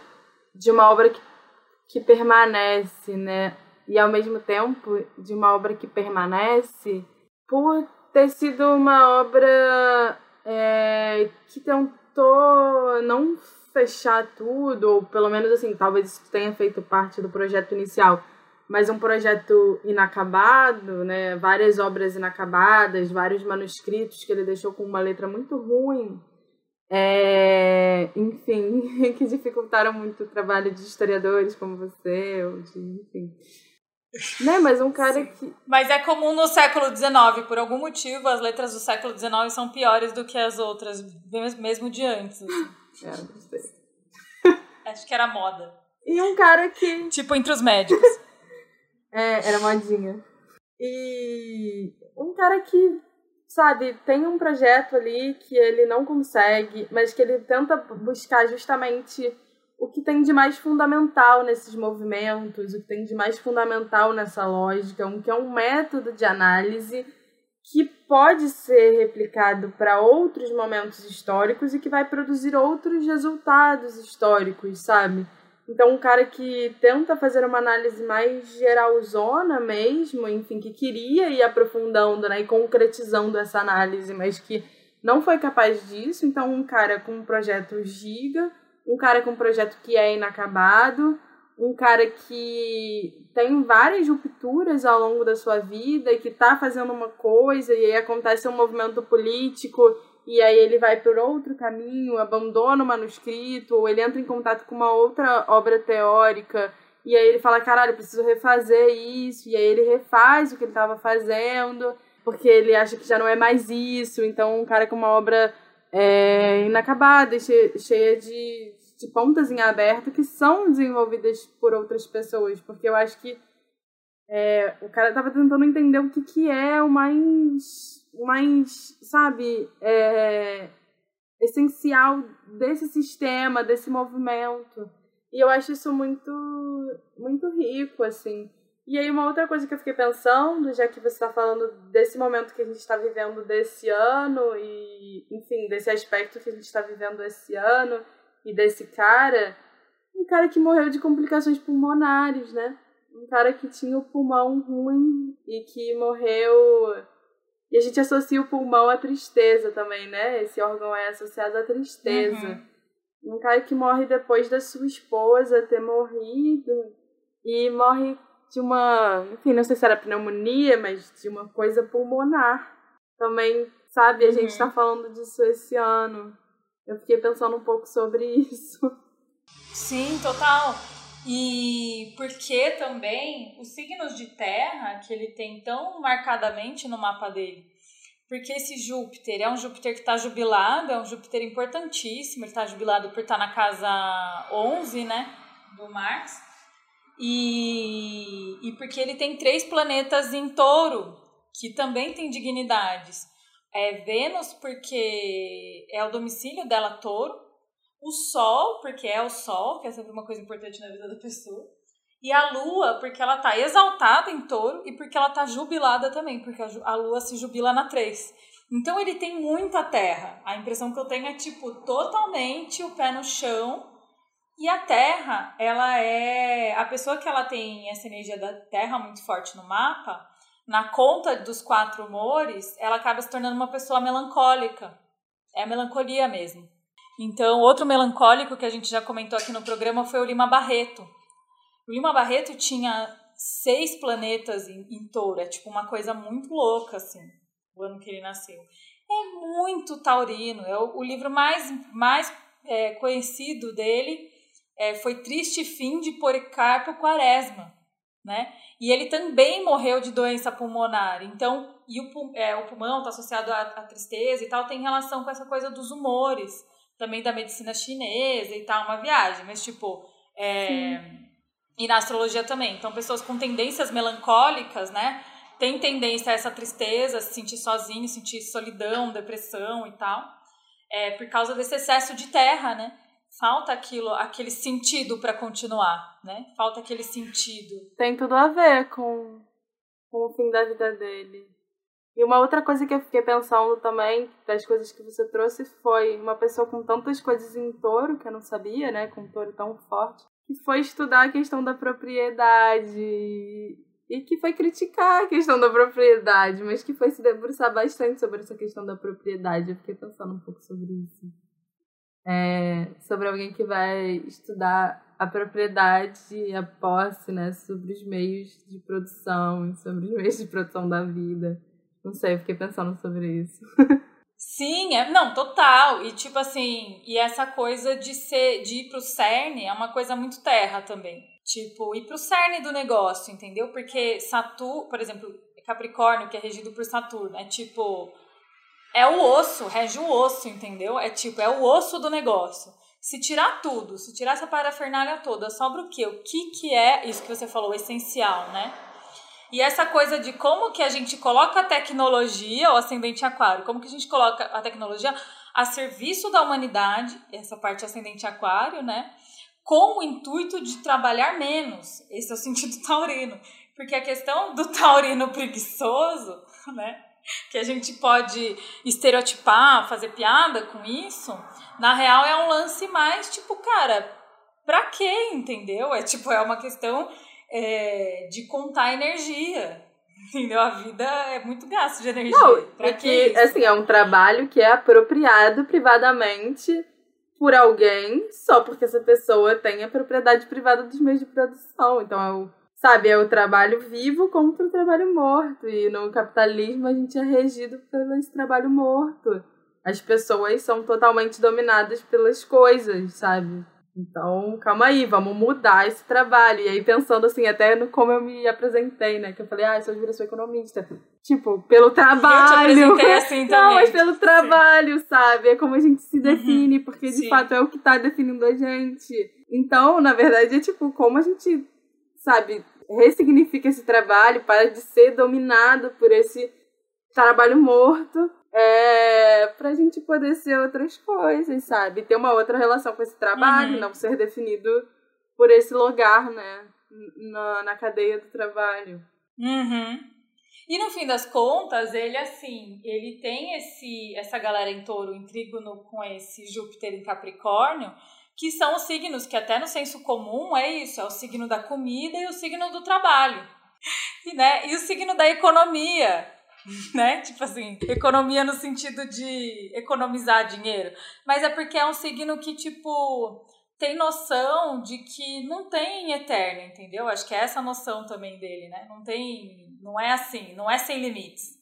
de uma obra que, que permanece, né? e ao mesmo tempo de uma obra que permanece por ter sido uma obra é, que tentou não fechar tudo, ou pelo menos assim, talvez isso tenha feito parte do projeto inicial, mas um projeto inacabado, né? Várias obras inacabadas, vários manuscritos que ele deixou com uma letra muito ruim. é, enfim, <laughs> que dificultaram muito o trabalho de historiadores como você, ou de, enfim. Né, mas um cara Sim. que. Mas é comum no século XIX, por algum motivo, as letras do século XIX são piores do que as outras, mesmo de antes. Assim. É, gostei. Acho que era moda. E um cara que. Tipo entre os médicos. É, era modinha. E um cara que sabe, tem um projeto ali que ele não consegue, mas que ele tenta buscar justamente o que tem de mais fundamental nesses movimentos, o que tem de mais fundamental nessa lógica, um que é um método de análise que pode ser replicado para outros momentos históricos e que vai produzir outros resultados históricos, sabe? Então, um cara que tenta fazer uma análise mais geralzona mesmo, enfim, que queria ir aprofundando né, e concretizando essa análise, mas que não foi capaz disso. Então, um cara com um projeto giga, um cara com um projeto que é inacabado, um cara que tem várias rupturas ao longo da sua vida e que está fazendo uma coisa e aí acontece um movimento político e aí ele vai por outro caminho, abandona o manuscrito, ou ele entra em contato com uma outra obra teórica, e aí ele fala, caralho, preciso refazer isso, e aí ele refaz o que ele estava fazendo, porque ele acha que já não é mais isso, então um cara com uma obra é, inacabada, cheia de, de pontas em aberto, que são desenvolvidas por outras pessoas, porque eu acho que é, o cara estava tentando entender o que, que é o mais mais, sabe, é, essencial desse sistema, desse movimento. E eu acho isso muito, muito rico, assim. E aí, uma outra coisa que eu fiquei pensando, já que você está falando desse momento que a gente está vivendo desse ano, e, enfim, desse aspecto que a gente está vivendo esse ano, e desse cara, um cara que morreu de complicações pulmonares, né? Um cara que tinha o pulmão ruim e que morreu e a gente associa o pulmão à tristeza também, né? Esse órgão é associado à tristeza. Uhum. Um cara que morre depois da sua esposa ter morrido e morre de uma, enfim, não sei se era pneumonia, mas de uma coisa pulmonar. Também, sabe, a uhum. gente tá falando disso esse ano. Eu fiquei pensando um pouco sobre isso. Sim, total. E porque também os signos de terra que ele tem tão marcadamente no mapa dele. Porque esse Júpiter é um Júpiter que está jubilado, é um Júpiter importantíssimo, ele está jubilado por estar tá na casa 11, né, do Marx. E, e porque ele tem três planetas em touro, que também tem dignidades. É Vênus, porque é o domicílio dela touro, o Sol, porque é o Sol, que é sempre uma coisa importante na vida da pessoa, e a Lua, porque ela tá exaltada em touro e porque ela tá jubilada também, porque a Lua se jubila na 3. Então ele tem muita terra. A impressão que eu tenho é tipo totalmente o pé no chão. E a terra, ela é a pessoa que ela tem essa energia da terra muito forte no mapa, na conta dos quatro humores, ela acaba se tornando uma pessoa melancólica. É a melancolia mesmo. Então, outro melancólico que a gente já comentou aqui no programa foi o Lima Barreto. O Lima Barreto tinha seis planetas em, em touro, é tipo uma coisa muito louca, assim, o ano que ele nasceu. É muito taurino, é o, o livro mais, mais é, conhecido dele é, foi Triste Fim de Policarpo Quaresma, né? E ele também morreu de doença pulmonar, então, e o, é, o pulmão está associado à, à tristeza e tal, tem relação com essa coisa dos humores, também da medicina chinesa e tal, uma viagem, mas tipo. É, e na astrologia também. Então, pessoas com tendências melancólicas, né? Tem tendência a essa tristeza, se sentir sozinho, sentir solidão, depressão e tal. É por causa desse excesso de terra, né? Falta aquilo, aquele sentido para continuar, né? Falta aquele sentido. Tem tudo a ver com, com o fim da vida dele. E uma outra coisa que eu fiquei pensando também, das coisas que você trouxe, foi uma pessoa com tantas coisas em touro, que eu não sabia, né? Com um touro tão forte, que foi estudar a questão da propriedade e que foi criticar a questão da propriedade, mas que foi se debruçar bastante sobre essa questão da propriedade. Eu fiquei pensando um pouco sobre isso. É, sobre alguém que vai estudar a propriedade a posse, né, sobre os meios de produção, sobre os meios de produção da vida. Não sei, fiquei pensando sobre isso. Sim, é, não, total. E tipo assim, e essa coisa de ser de ir pro cerne é uma coisa muito terra também. Tipo, ir pro cerne do negócio, entendeu? Porque Saturno, por exemplo, Capricórnio, que é regido por Saturno, é tipo é o osso, rege o osso, entendeu? É tipo, é o osso do negócio. Se tirar tudo, se tirar essa parafernália toda, sobra o quê? O que que é isso que você falou, essencial, né? E essa coisa de como que a gente coloca a tecnologia, o ascendente aquário, como que a gente coloca a tecnologia a serviço da humanidade, essa parte ascendente aquário, né? Com o intuito de trabalhar menos. Esse é o sentido <laughs> taurino. Porque a questão do taurino preguiçoso, né? Que a gente pode estereotipar, fazer piada com isso, na real é um lance mais tipo, cara, pra quê, entendeu? É tipo, é uma questão é, de contar energia. Entendeu? A vida é muito gasto de energia. Não, pra que, que assim, é um trabalho que é apropriado privadamente por alguém só porque essa pessoa tem a propriedade privada dos meios de produção. Então, é o, sabe, é o trabalho vivo contra o trabalho morto. E no capitalismo a gente é regido pelo esse trabalho morto. As pessoas são totalmente dominadas pelas coisas, sabe? Então, calma aí, vamos mudar esse trabalho. E aí, pensando assim, até no como eu me apresentei, né? Que eu falei, ah, eu sou, sou economista. Tipo, pelo trabalho. E eu te assim também. <laughs> Não, mas pelo trabalho, Sim. sabe? É como a gente se uhum. define, uhum. porque de Sim. fato é o que tá definindo a gente. Então, na verdade, é tipo, como a gente, sabe, ressignifica esse trabalho para de ser dominado por esse trabalho morto é, pra gente poder ser outras coisas, sabe? Ter uma outra relação com esse trabalho, uhum. não ser definido por esse lugar, né? Na, na cadeia do trabalho. Uhum. E no fim das contas, ele assim, ele tem esse essa galera em touro, em trígono com esse Júpiter em Capricórnio, que são os signos que até no senso comum é isso, é o signo da comida e o signo do trabalho. <laughs> E, né, e o signo da economia, <laughs> né? Tipo assim, economia no sentido de economizar dinheiro. Mas é porque é um signo que, tipo, tem noção de que não tem eterno, entendeu? Acho que é essa noção também dele, né? Não tem. Não é assim, não é sem limites.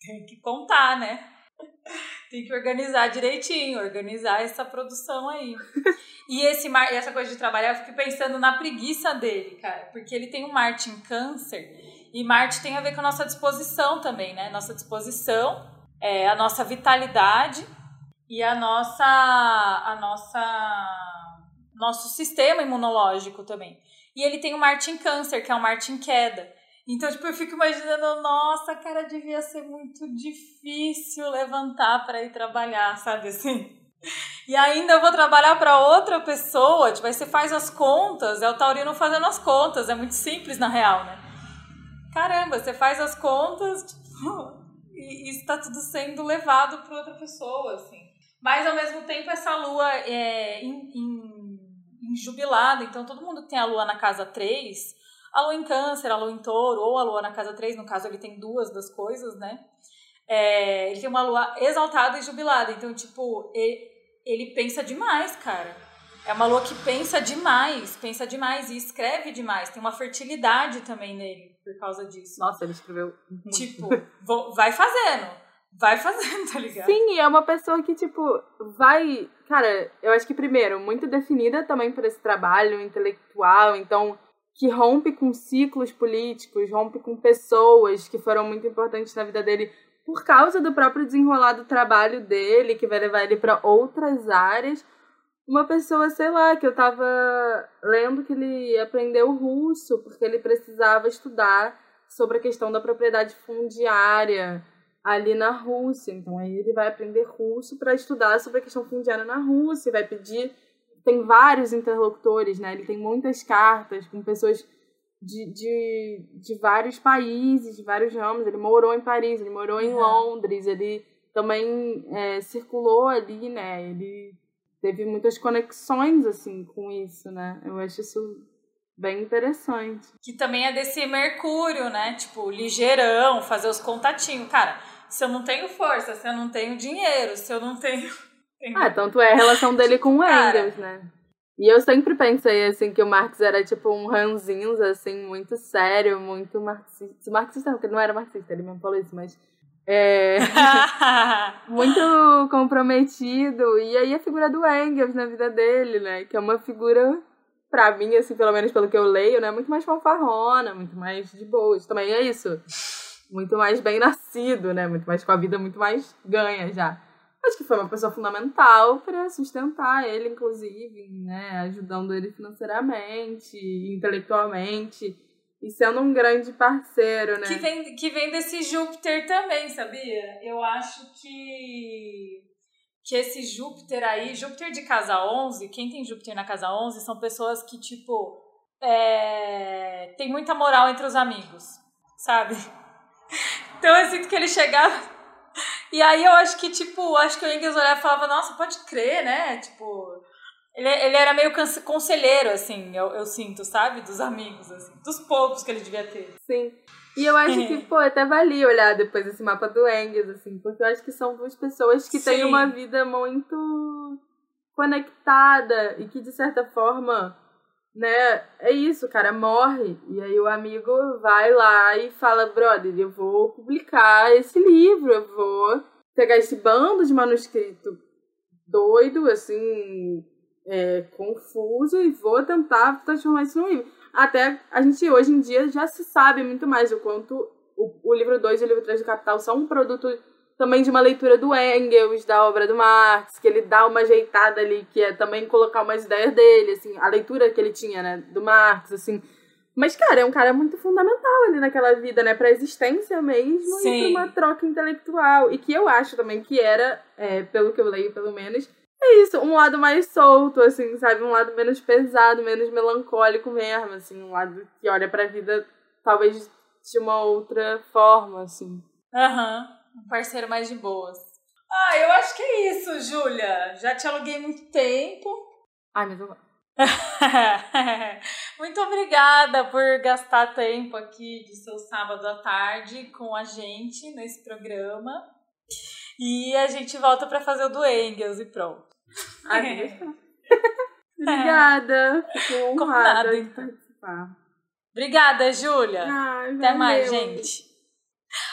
Tem que contar, né? <laughs> Tem que organizar direitinho, organizar essa produção aí. E esse essa coisa de trabalhar, eu fico pensando na preguiça dele, cara. Porque ele tem um Marte em câncer e Marte tem a ver com a nossa disposição também, né? Nossa disposição, é, a nossa vitalidade e a nossa, a nossa, nosso sistema imunológico também. E ele tem o Marte em Câncer, que é o Marte em queda. Então, tipo, eu fico imaginando, nossa, cara, devia ser muito difícil levantar para ir trabalhar, sabe assim? E ainda eu vou trabalhar para outra pessoa, tipo, aí você faz as contas, é o taurino fazendo as contas, é muito simples na real, né? Caramba, você faz as contas tipo, <laughs> e está tudo sendo levado para outra pessoa, assim. Mas ao mesmo tempo essa lua é em, em, em então todo mundo tem a lua na casa 3, a lua em câncer, a lua em touro, ou a lua na casa 3, no caso ele tem duas das coisas, né? É, ele tem uma lua exaltada e jubilada, então, tipo, ele, ele pensa demais, cara. É uma lua que pensa demais, pensa demais e escreve demais. Tem uma fertilidade também nele por causa disso. Nossa, ele escreveu muito. Tipo, vai fazendo. Vai fazendo, <laughs> tá ligado? Sim, é uma pessoa que, tipo, vai. Cara, eu acho que, primeiro, muito definida também por esse trabalho intelectual, então, que rompe com ciclos políticos, rompe com pessoas que foram muito importantes na vida dele por causa do próprio desenrolar do trabalho dele, que vai levar ele para outras áreas uma pessoa, sei lá, que eu tava lendo que ele aprendeu russo porque ele precisava estudar sobre a questão da propriedade fundiária ali na Rússia. Então aí ele vai aprender russo para estudar sobre a questão fundiária na Rússia, vai pedir tem vários interlocutores, né? Ele tem muitas cartas com pessoas de, de, de vários países, de vários ramos. Ele morou em Paris, ele morou em uhum. Londres, ele também é, circulou ali, né? Ele teve muitas conexões assim com isso, né? Eu acho isso bem interessante. Que também é desse Mercúrio, né? Tipo, ligeirão, fazer os contatinhos. Cara, se eu não tenho força, se eu não tenho dinheiro, se eu não tenho. <laughs> Ah, tanto é a relação dele com o Engels, né? E eu sempre pensei, assim, que o Marx era, tipo, um ranzinhos, assim, muito sério, muito marxista. Marxista não, porque ele não era marxista, ele mesmo falou isso, mas É, <laughs> muito comprometido. E aí a figura do Engels na vida dele, né? Que é uma figura, pra mim, assim, pelo menos pelo que eu leio, né? Muito mais fanfarrona, muito mais de boas. Também é isso. Muito mais bem nascido, né? Muito mais com a vida muito mais ganha já. Acho que foi uma pessoa fundamental para sustentar ele, inclusive, né? Ajudando ele financeiramente, intelectualmente e sendo um grande parceiro, né? Que vem, que vem desse Júpiter também, sabia? Eu acho que que esse Júpiter aí, Júpiter de casa 11, quem tem Júpiter na casa 11 são pessoas que, tipo, é, tem muita moral entre os amigos, sabe? <laughs> Então eu sinto que ele chegava. E aí eu acho que, tipo, acho que o Engels olhava e falava, nossa, pode crer, né? Tipo, ele, ele era meio conselheiro, assim, eu, eu sinto, sabe? Dos amigos, assim. Dos poucos que ele devia ter. Sim. E eu acho que, <laughs> pô, até valia olhar depois esse mapa do Engels, assim, porque eu acho que são duas pessoas que Sim. têm uma vida muito conectada e que, de certa forma, né, é isso, o cara morre. E aí o amigo vai lá e fala, brother, eu vou publicar esse livro, eu vou pegar esse bando de manuscrito doido, assim, é, confuso e vou tentar transformar isso num livro. Até a gente hoje em dia já se sabe muito mais o quanto o, o livro 2 e o livro 3 do Capital são um produto também de uma leitura do Engels, da obra do Marx, que ele dá uma ajeitada ali, que é também colocar umas ideias dele, assim, a leitura que ele tinha, né, do Marx, assim. Mas, cara, é um cara muito fundamental ali naquela vida, né, pra existência mesmo Sim. e pra uma troca intelectual. E que eu acho também que era, é, pelo que eu leio, pelo menos, é isso, um lado mais solto, assim, sabe? Um lado menos pesado, menos melancólico mesmo, assim, um lado que olha pra vida talvez de uma outra forma, assim. Aham, uhum. um parceiro mais de boas. Ah, eu acho que é isso, Júlia. Já te aluguei muito tempo. Ai, mas eu <laughs> Muito obrigada por gastar tempo aqui do seu sábado à tarde com a gente nesse programa. E a gente volta para fazer o do Engels e pronto. Ai, <laughs> é. Obrigada. Fico honrada em participar. Obrigada, Júlia. Até mais, gente.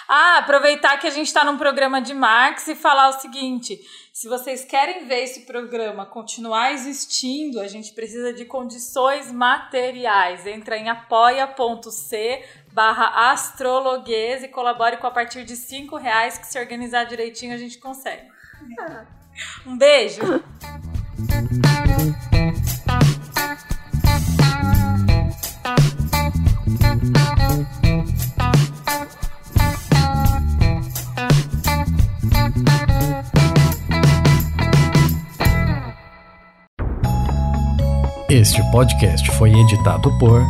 Ah, aproveitar que a gente está num programa de Marx e falar o seguinte: se vocês querem ver esse programa continuar existindo, a gente precisa de condições materiais. Entra em apoia.c barra astrologuês e colabore com a partir de cinco reais que se organizar direitinho a gente consegue. Um beijo! Este podcast foi editado por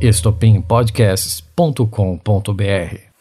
estopimpodcasts.com.br